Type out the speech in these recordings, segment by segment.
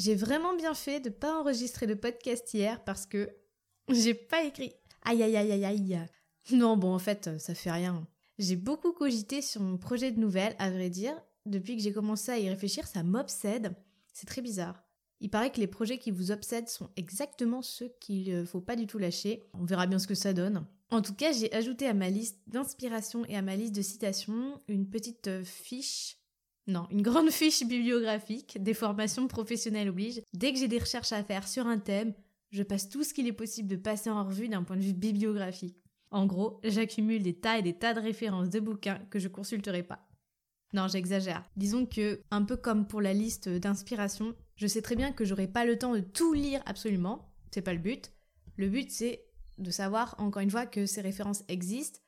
J'ai vraiment bien fait de pas enregistrer le podcast hier parce que j'ai pas écrit. Aïe aïe aïe aïe aïe. Non bon en fait ça fait rien. J'ai beaucoup cogité sur mon projet de nouvelle, à vrai dire. Depuis que j'ai commencé à y réfléchir, ça m'obsède. C'est très bizarre. Il paraît que les projets qui vous obsèdent sont exactement ceux qu'il ne faut pas du tout lâcher. On verra bien ce que ça donne. En tout cas, j'ai ajouté à ma liste d'inspiration et à ma liste de citations une petite euh, fiche non, une grande fiche bibliographique, des formations professionnelles obligent. Dès que j'ai des recherches à faire sur un thème, je passe tout ce qu'il est possible de passer en revue d'un point de vue bibliographique. En gros, j'accumule des tas et des tas de références de bouquins que je consulterai pas. Non, j'exagère. Disons que, un peu comme pour la liste d'inspiration, je sais très bien que j'aurai pas le temps de tout lire absolument. C'est pas le but. Le but, c'est de savoir, encore une fois, que ces références existent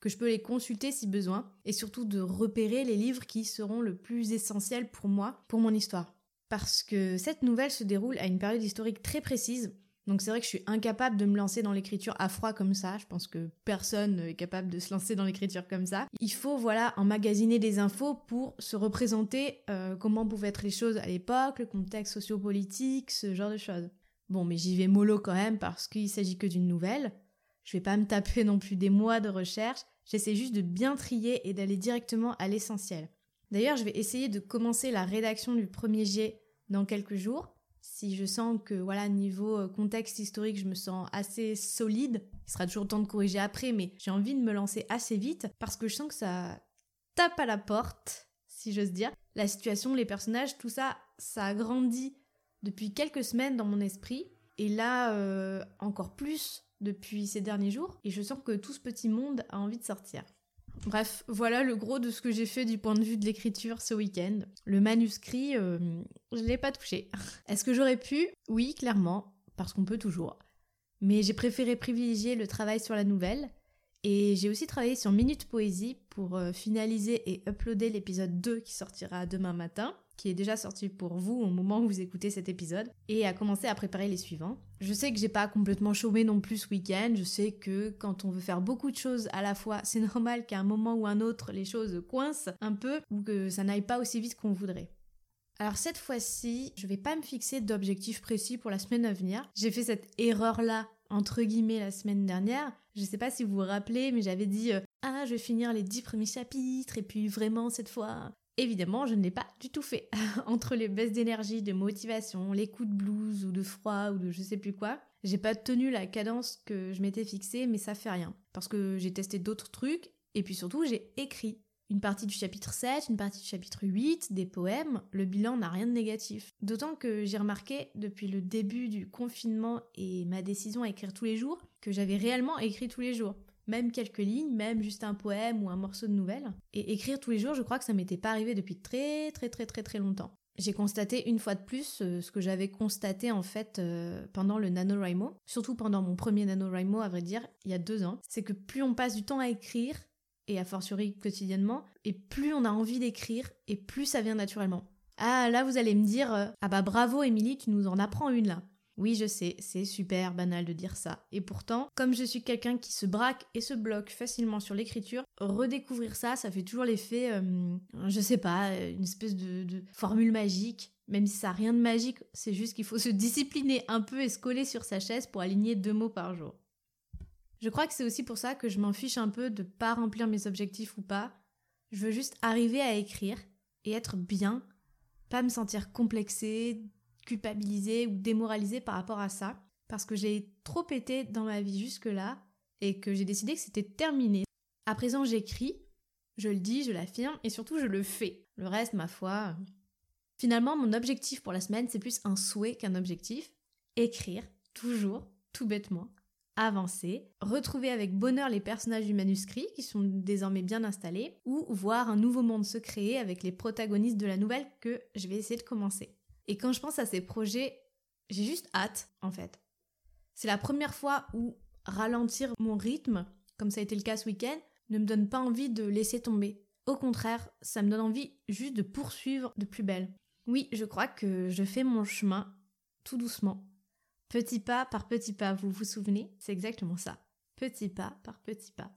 que je peux les consulter si besoin, et surtout de repérer les livres qui seront le plus essentiels pour moi, pour mon histoire. Parce que cette nouvelle se déroule à une période historique très précise, donc c'est vrai que je suis incapable de me lancer dans l'écriture à froid comme ça, je pense que personne n'est capable de se lancer dans l'écriture comme ça. Il faut voilà emmagasiner des infos pour se représenter euh, comment pouvaient être les choses à l'époque, le contexte sociopolitique, ce genre de choses. Bon mais j'y vais mollo quand même parce qu'il s'agit que d'une nouvelle, je vais pas me taper non plus des mois de recherche, j'essaie juste de bien trier et d'aller directement à l'essentiel. D'ailleurs, je vais essayer de commencer la rédaction du premier jet dans quelques jours. Si je sens que, voilà, niveau euh, contexte historique, je me sens assez solide, il sera toujours temps de corriger après, mais j'ai envie de me lancer assez vite parce que je sens que ça tape à la porte, si j'ose dire. La situation, les personnages, tout ça, ça a grandi depuis quelques semaines dans mon esprit. Et là, euh, encore plus depuis ces derniers jours et je sens que tout ce petit monde a envie de sortir. Bref, voilà le gros de ce que j'ai fait du point de vue de l'écriture ce week-end. Le manuscrit, euh, je l'ai pas touché. Est-ce que j'aurais pu? Oui, clairement, parce qu'on peut toujours. Mais j'ai préféré privilégier le travail sur la nouvelle et j'ai aussi travaillé sur Minute Poésie pour euh, finaliser et uploader l'épisode 2 qui sortira demain matin qui est déjà sorti pour vous au moment où vous écoutez cet épisode, et à commencer à préparer les suivants. Je sais que j'ai pas complètement chômé non plus ce week-end, je sais que quand on veut faire beaucoup de choses à la fois, c'est normal qu'à un moment ou un autre, les choses coincent un peu, ou que ça n'aille pas aussi vite qu'on voudrait. Alors cette fois-ci, je vais pas me fixer d'objectif précis pour la semaine à venir. J'ai fait cette erreur-là, entre guillemets, la semaine dernière. Je sais pas si vous vous rappelez, mais j'avais dit euh, Ah, je vais finir les dix premiers chapitres, et puis vraiment, cette fois, Évidemment, je ne l'ai pas du tout fait. Entre les baisses d'énergie, de motivation, les coups de blues ou de froid ou de je sais plus quoi, j'ai pas tenu la cadence que je m'étais fixée, mais ça fait rien. Parce que j'ai testé d'autres trucs, et puis surtout, j'ai écrit. Une partie du chapitre 7, une partie du chapitre 8, des poèmes, le bilan n'a rien de négatif. D'autant que j'ai remarqué depuis le début du confinement et ma décision à écrire tous les jours que j'avais réellement écrit tous les jours même quelques lignes, même juste un poème ou un morceau de nouvelle. Et écrire tous les jours, je crois que ça m'était pas arrivé depuis très très très très très longtemps. J'ai constaté une fois de plus euh, ce que j'avais constaté en fait euh, pendant le NaNoWriMo, surtout pendant mon premier NaNoWriMo à vrai dire, il y a deux ans, c'est que plus on passe du temps à écrire, et a fortiori quotidiennement, et plus on a envie d'écrire, et plus ça vient naturellement. Ah là vous allez me dire, euh, ah bah bravo Émilie, tu nous en apprends une là. Oui, je sais, c'est super banal de dire ça. Et pourtant, comme je suis quelqu'un qui se braque et se bloque facilement sur l'écriture, redécouvrir ça, ça fait toujours l'effet, euh, je sais pas, une espèce de, formule magique. Même si ça n'a rien de magique, c'est juste qu'il faut se discipliner un peu et se coller sur sa chaise pour aligner deux mots par jour. Je crois que c'est aussi pour ça que je m'en fiche un peu de pas remplir mes objectifs ou pas. Je veux juste arriver à écrire et être bien, pas me sentir complexée, culpabiliser ou démoraliser par rapport à ça, parce que j'ai trop été dans ma vie jusque-là et que j'ai décidé que c'était terminé. À présent, j'écris, je le dis, je l'affirme et surtout je le fais. Le reste, ma foi. Finalement, mon objectif pour la semaine, c'est plus un souhait qu'un objectif. Écrire, toujours, tout bêtement, avancer, retrouver avec bonheur les personnages du manuscrit qui sont désormais bien installés, ou voir un nouveau monde se créer avec les protagonistes de la nouvelle que je vais essayer de commencer. Et quand je pense à ces projets, j'ai juste hâte, en fait. C'est la première fois où ralentir mon rythme, comme ça a été le cas ce week-end, ne me donne pas envie de laisser tomber. Au contraire, ça me donne envie juste de poursuivre de plus belle. Oui, je crois que je fais mon chemin tout doucement. Petit pas par petit pas, vous vous souvenez? C'est exactement ça. Petit pas par petit pas.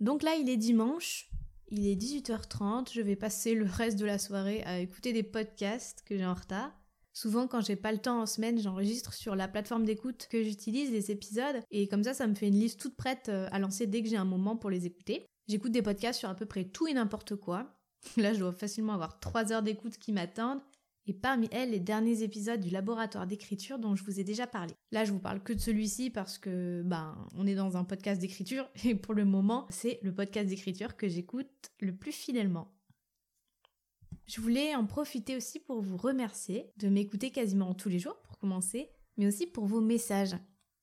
Donc là, il est dimanche, il est 18h30, je vais passer le reste de la soirée à écouter des podcasts que j'ai en retard. Souvent, quand j'ai pas le temps en semaine, j'enregistre sur la plateforme d'écoute que j'utilise les épisodes et comme ça, ça me fait une liste toute prête euh, à lancer dès que j'ai un moment pour les écouter. J'écoute des podcasts sur à peu près tout et n'importe quoi. Là, je dois facilement avoir 3 heures d'écoute qui m'attendent. Et parmi elles, les derniers épisodes du laboratoire d'écriture dont je vous ai déjà parlé. Là, je vous parle que de celui-ci parce que, ben, on est dans un podcast d'écriture et pour le moment, c'est le podcast d'écriture que j'écoute le plus fidèlement. Je voulais en profiter aussi pour vous remercier de m'écouter quasiment tous les jours pour commencer, mais aussi pour vos messages.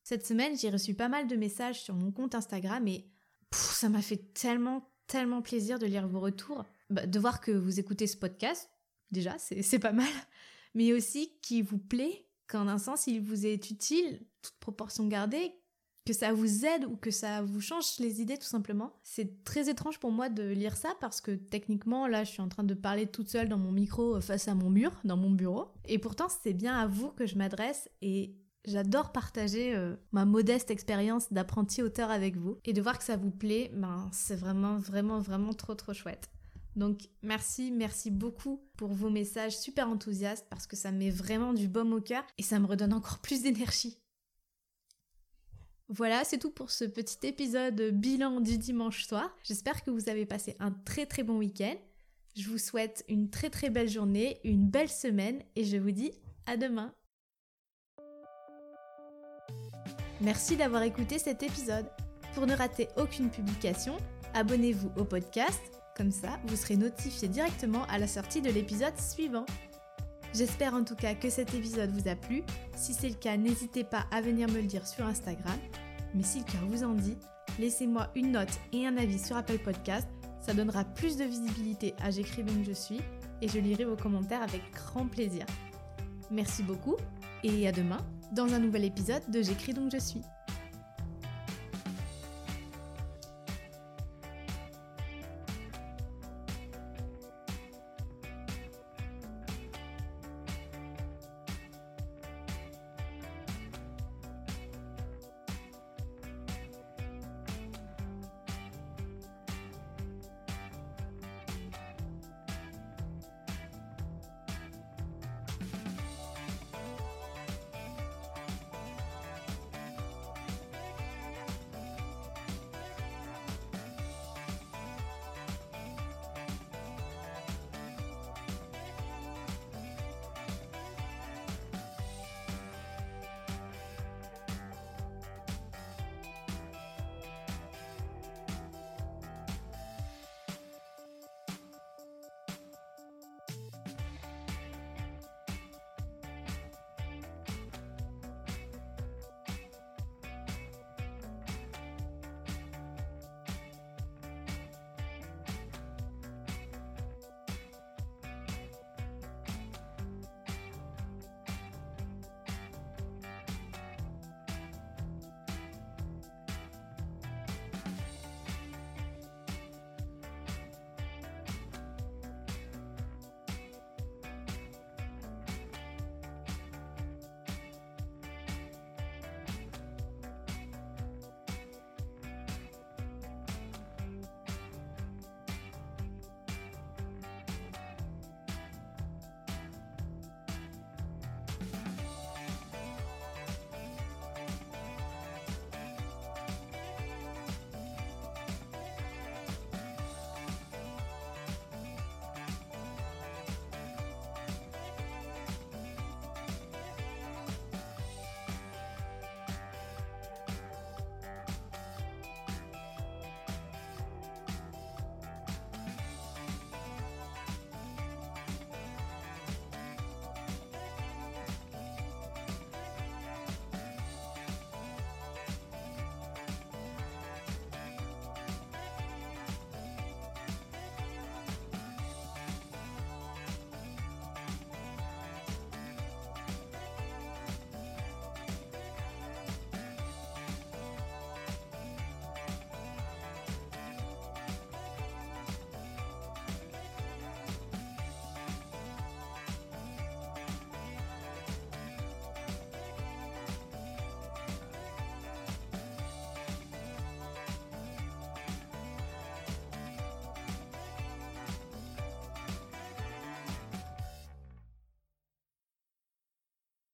Cette semaine, j'ai reçu pas mal de messages sur mon compte Instagram et ça m'a fait tellement, tellement plaisir de lire vos retours, bah, de voir que vous écoutez ce podcast, déjà, c'est pas mal, mais aussi qu'il vous plaît, qu'en un sens, il vous est utile, toute proportion gardée, que ça vous aide ou que ça vous change les idées tout simplement. C'est très étrange pour moi de lire ça parce que techniquement là je suis en train de parler toute seule dans mon micro face à mon mur, dans mon bureau. Et pourtant c'est bien à vous que je m'adresse et J'adore partager euh, ma modeste expérience d'apprenti auteur avec vous et de voir que ça vous plaît, ben, c'est vraiment, vraiment, vraiment trop, trop chouette. Donc merci, merci beaucoup pour vos messages super enthousiastes parce que ça met vraiment du baume au cœur et ça me redonne encore plus d'énergie. Voilà, c'est tout pour ce petit épisode bilan du dimanche soir. J'espère que vous avez passé un très très bon week-end. Je vous souhaite une très très belle journée, une belle semaine et je vous dis à demain. Merci d'avoir écouté cet épisode. Pour ne rater aucune publication, abonnez-vous au podcast, comme ça vous serez notifié directement à la sortie de l'épisode suivant. J'espère en tout cas que cet épisode vous a plu. Si c'est le cas, n'hésitez pas à venir me le dire sur Instagram. Mais si le cœur vous en dit, laissez-moi une note et un avis sur Apple Podcast. Ça donnera plus de visibilité à J'écris donc je suis et je lirai vos commentaires avec grand plaisir. Merci beaucoup et à demain dans un nouvel épisode de J'écris donc je suis.